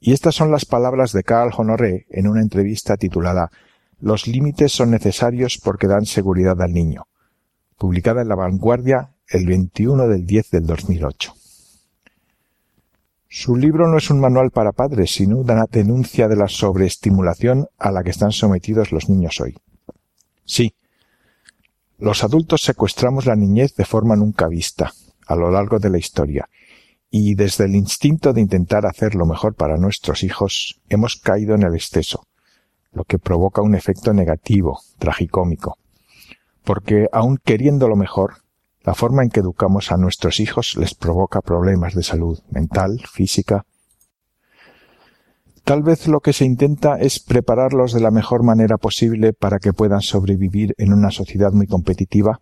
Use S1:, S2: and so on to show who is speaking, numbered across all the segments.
S1: Y estas son las palabras de Carl Honoré en una entrevista titulada Los límites son necesarios porque dan seguridad al niño, publicada en La Vanguardia el 21 del 10 del 2008. Su libro no es un manual para padres, sino una denuncia de la sobreestimulación a la que están sometidos los niños hoy. Sí, los adultos secuestramos la niñez de forma nunca vista a lo largo de la historia, y desde el instinto de intentar hacer lo mejor para nuestros hijos hemos caído en el exceso, lo que provoca un efecto negativo, tragicómico, porque aun queriendo lo mejor, la forma en que educamos a nuestros hijos les provoca problemas de salud mental, física. Tal vez lo que se intenta es prepararlos de la mejor manera posible para que puedan sobrevivir en una sociedad muy competitiva.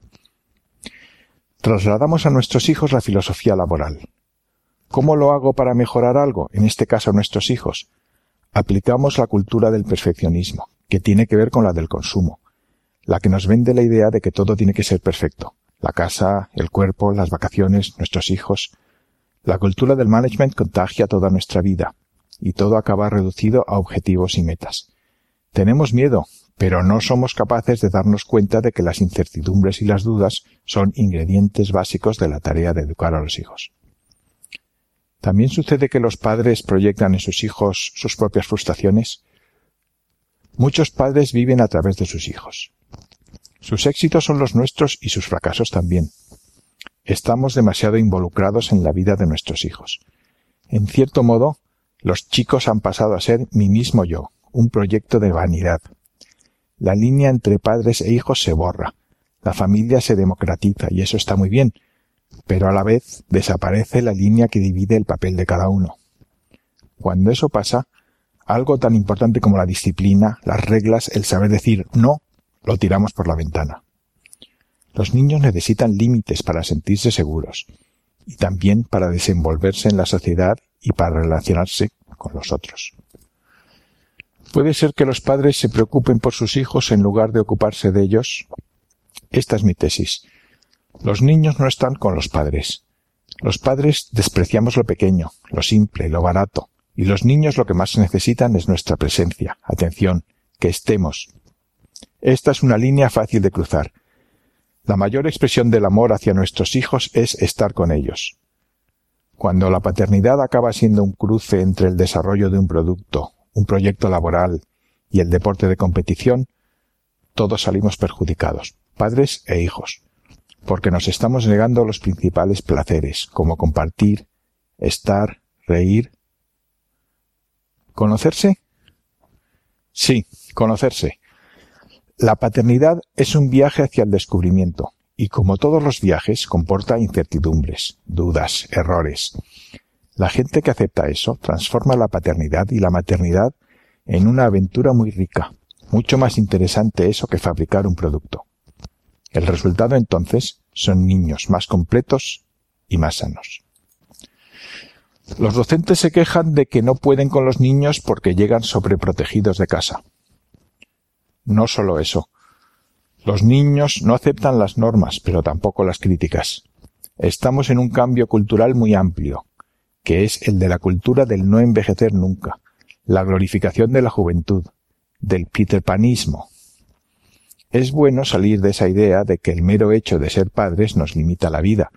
S1: Trasladamos a nuestros hijos la filosofía laboral. ¿Cómo lo hago para mejorar algo? En este caso nuestros hijos. Aplicamos la cultura del perfeccionismo, que tiene que ver con la del consumo, la que nos vende la idea de que todo tiene que ser perfecto, la casa, el cuerpo, las vacaciones, nuestros hijos. La cultura del management contagia toda nuestra vida y todo acaba reducido a objetivos y metas. Tenemos miedo, pero no somos capaces de darnos cuenta de que las incertidumbres y las dudas son ingredientes básicos de la tarea de educar a los hijos. ¿También sucede que los padres proyectan en sus hijos sus propias frustraciones? Muchos padres viven a través de sus hijos. Sus éxitos son los nuestros y sus fracasos también. Estamos demasiado involucrados en la vida de nuestros hijos. En cierto modo, los chicos han pasado a ser mi mismo yo, un proyecto de vanidad. La línea entre padres e hijos se borra, la familia se democratiza y eso está muy bien, pero a la vez desaparece la línea que divide el papel de cada uno. Cuando eso pasa, algo tan importante como la disciplina, las reglas, el saber decir no, lo tiramos por la ventana. Los niños necesitan límites para sentirse seguros y también para desenvolverse en la sociedad y para relacionarse con los otros. ¿Puede ser que los padres se preocupen por sus hijos en lugar de ocuparse de ellos? Esta es mi tesis. Los niños no están con los padres. Los padres despreciamos lo pequeño, lo simple, lo barato, y los niños lo que más necesitan es nuestra presencia, atención, que estemos, esta es una línea fácil de cruzar. La mayor expresión del amor hacia nuestros hijos es estar con ellos. Cuando la paternidad acaba siendo un cruce entre el desarrollo de un producto, un proyecto laboral y el deporte de competición, todos salimos perjudicados, padres e hijos, porque nos estamos negando los principales placeres, como compartir, estar, reír. ¿Conocerse? Sí, conocerse. La paternidad es un viaje hacia el descubrimiento, y como todos los viajes comporta incertidumbres, dudas, errores. La gente que acepta eso transforma la paternidad y la maternidad en una aventura muy rica, mucho más interesante eso que fabricar un producto. El resultado entonces son niños más completos y más sanos. Los docentes se quejan de que no pueden con los niños porque llegan sobreprotegidos de casa. No solo eso. Los niños no aceptan las normas, pero tampoco las críticas. Estamos en un cambio cultural muy amplio, que es el de la cultura del no envejecer nunca, la glorificación de la juventud, del peterpanismo. Es bueno salir de esa idea de que el mero hecho de ser padres nos limita la vida,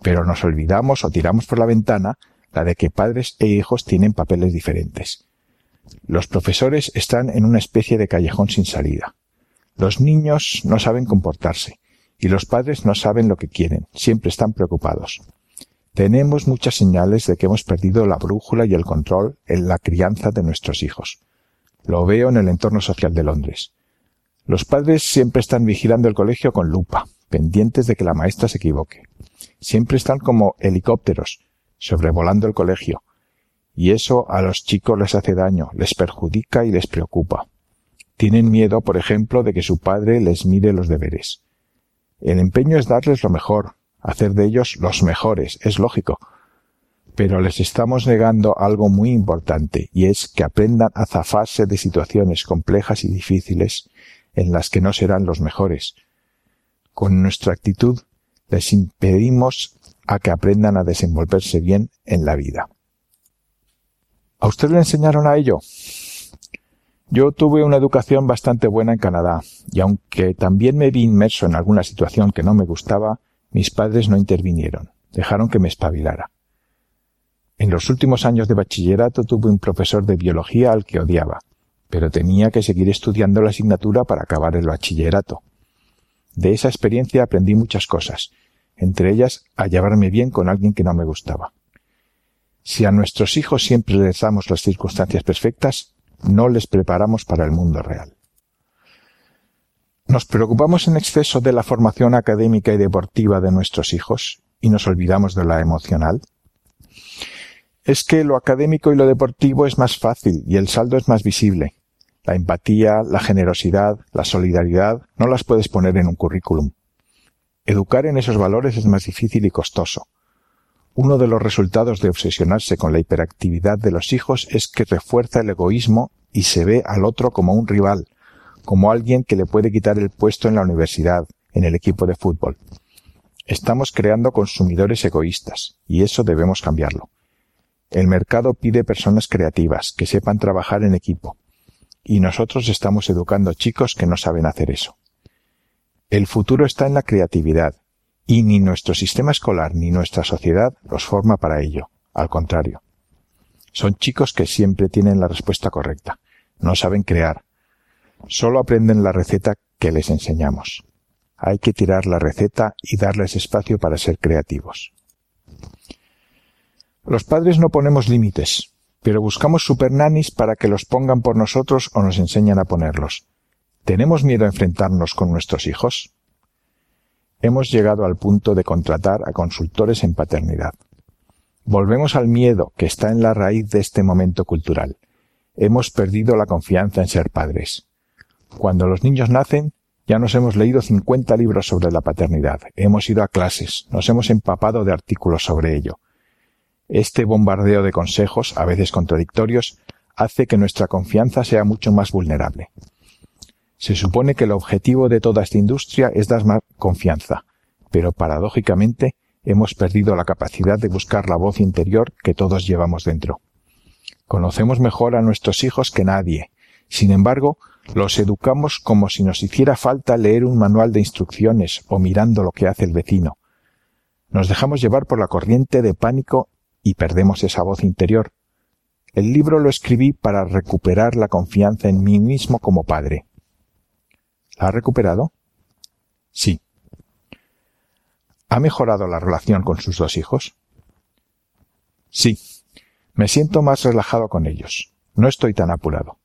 S1: pero nos olvidamos o tiramos por la ventana la de que padres e hijos tienen papeles diferentes. Los profesores están en una especie de callejón sin salida. Los niños no saben comportarse y los padres no saben lo que quieren, siempre están preocupados. Tenemos muchas señales de que hemos perdido la brújula y el control en la crianza de nuestros hijos. Lo veo en el entorno social de Londres. Los padres siempre están vigilando el colegio con lupa, pendientes de que la maestra se equivoque. Siempre están como helicópteros, sobrevolando el colegio, y eso a los chicos les hace daño, les perjudica y les preocupa. Tienen miedo, por ejemplo, de que su padre les mire los deberes. El empeño es darles lo mejor, hacer de ellos los mejores, es lógico. Pero les estamos negando algo muy importante, y es que aprendan a zafarse de situaciones complejas y difíciles en las que no serán los mejores. Con nuestra actitud les impedimos a que aprendan a desenvolverse bien en la vida. ¿A usted le enseñaron a ello? Yo tuve una educación bastante buena en Canadá, y aunque también me vi inmerso en alguna situación que no me gustaba, mis padres no intervinieron, dejaron que me espabilara. En los últimos años de bachillerato tuve un profesor de biología al que odiaba, pero tenía que seguir estudiando la asignatura para acabar el bachillerato. De esa experiencia aprendí muchas cosas, entre ellas a llevarme bien con alguien que no me gustaba. Si a nuestros hijos siempre les damos las circunstancias perfectas, no les preparamos para el mundo real. Nos preocupamos en exceso de la formación académica y deportiva de nuestros hijos y nos olvidamos de la emocional. Es que lo académico y lo deportivo es más fácil y el saldo es más visible. La empatía, la generosidad, la solidaridad no las puedes poner en un currículum. Educar en esos valores es más difícil y costoso. Uno de los resultados de obsesionarse con la hiperactividad de los hijos es que refuerza el egoísmo y se ve al otro como un rival, como alguien que le puede quitar el puesto en la universidad, en el equipo de fútbol. Estamos creando consumidores egoístas, y eso debemos cambiarlo. El mercado pide personas creativas, que sepan trabajar en equipo, y nosotros estamos educando chicos que no saben hacer eso. El futuro está en la creatividad, y ni nuestro sistema escolar ni nuestra sociedad los forma para ello. Al contrario. Son chicos que siempre tienen la respuesta correcta. No saben crear, Solo aprenden la receta que les enseñamos. Hay que tirar la receta y darles espacio para ser creativos. Los padres no ponemos límites, pero buscamos supernanis para que los pongan por nosotros o nos enseñan a ponerlos. ¿Tenemos miedo a enfrentarnos con nuestros hijos? Hemos llegado al punto de contratar a consultores en paternidad. Volvemos al miedo que está en la raíz de este momento cultural. Hemos perdido la confianza en ser padres. Cuando los niños nacen, ya nos hemos leído 50 libros sobre la paternidad, hemos ido a clases, nos hemos empapado de artículos sobre ello. Este bombardeo de consejos, a veces contradictorios, hace que nuestra confianza sea mucho más vulnerable. Se supone que el objetivo de toda esta industria es dar más confianza, pero paradójicamente hemos perdido la capacidad de buscar la voz interior que todos llevamos dentro. Conocemos mejor a nuestros hijos que nadie. Sin embargo, los educamos como si nos hiciera falta leer un manual de instrucciones o mirando lo que hace el vecino. Nos dejamos llevar por la corriente de pánico y perdemos esa voz interior. El libro lo escribí para recuperar la confianza en mí mismo como padre. ¿La ha recuperado? Sí. ¿Ha mejorado la relación con sus dos hijos? Sí. Me siento más relajado con ellos. No estoy tan apurado.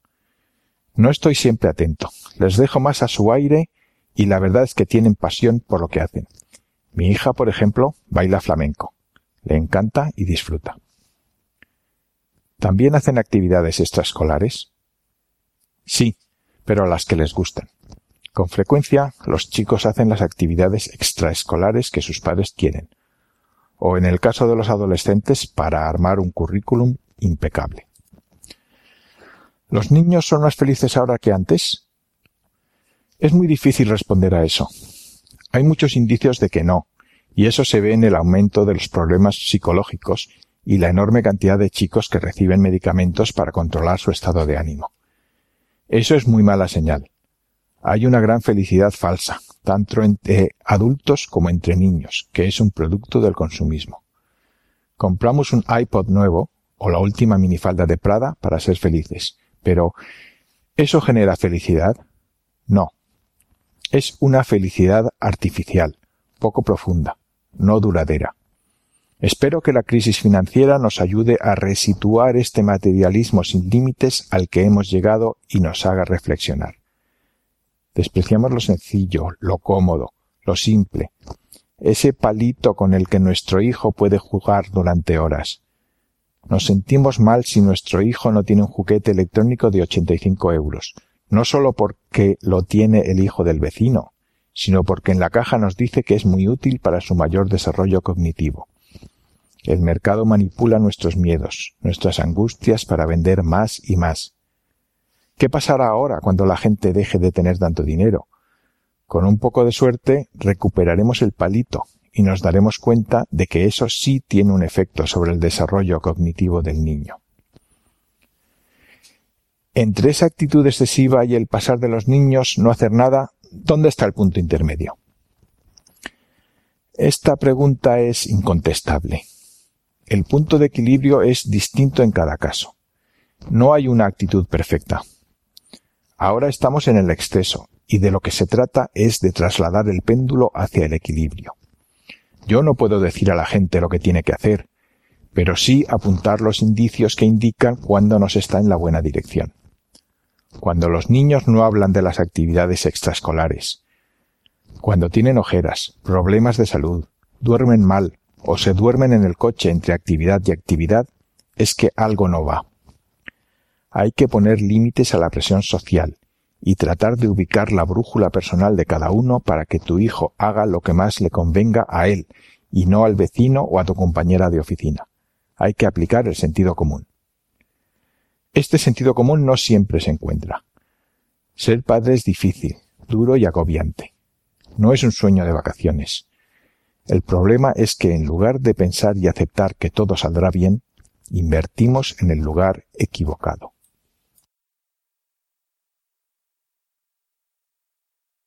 S1: No estoy siempre atento. Les dejo más a su aire y la verdad es que tienen pasión por lo que hacen. Mi hija, por ejemplo, baila flamenco. Le encanta y disfruta. ¿También hacen actividades extraescolares? Sí, pero a las que les gustan. Con frecuencia, los chicos hacen las actividades extraescolares que sus padres quieren, o en el caso de los adolescentes, para armar un currículum impecable. ¿Los niños son más felices ahora que antes? Es muy difícil responder a eso. Hay muchos indicios de que no, y eso se ve en el aumento de los problemas psicológicos y la enorme cantidad de chicos que reciben medicamentos para controlar su estado de ánimo. Eso es muy mala señal. Hay una gran felicidad falsa, tanto entre adultos como entre niños, que es un producto del consumismo. Compramos un iPod nuevo o la última minifalda de Prada para ser felices, pero, ¿eso genera felicidad? No. Es una felicidad artificial, poco profunda, no duradera. Espero que la crisis financiera nos ayude a resituar este materialismo sin límites al que hemos llegado y nos haga reflexionar. Despreciamos lo sencillo, lo cómodo, lo simple, ese palito con el que nuestro hijo puede jugar durante horas, nos sentimos mal si nuestro hijo no tiene un juguete electrónico de 85 euros, no solo porque lo tiene el hijo del vecino, sino porque en la caja nos dice que es muy útil para su mayor desarrollo cognitivo. El mercado manipula nuestros miedos, nuestras angustias para vender más y más. ¿Qué pasará ahora cuando la gente deje de tener tanto dinero? Con un poco de suerte recuperaremos el palito y nos daremos cuenta de que eso sí tiene un efecto sobre el desarrollo cognitivo del niño. Entre esa actitud excesiva y el pasar de los niños no hacer nada, ¿dónde está el punto intermedio? Esta pregunta es incontestable. El punto de equilibrio es distinto en cada caso. No hay una actitud perfecta. Ahora estamos en el exceso, y de lo que se trata es de trasladar el péndulo hacia el equilibrio. Yo no puedo decir a la gente lo que tiene que hacer, pero sí apuntar los indicios que indican cuando nos está en la buena dirección. Cuando los niños no hablan de las actividades extraescolares, cuando tienen ojeras, problemas de salud, duermen mal o se duermen en el coche entre actividad y actividad, es que algo no va. Hay que poner límites a la presión social y tratar de ubicar la brújula personal de cada uno para que tu hijo haga lo que más le convenga a él y no al vecino o a tu compañera de oficina. Hay que aplicar el sentido común. Este sentido común no siempre se encuentra. Ser padre es difícil, duro y agobiante. No es un sueño de vacaciones. El problema es que en lugar de pensar y aceptar que todo saldrá bien, invertimos en el lugar equivocado.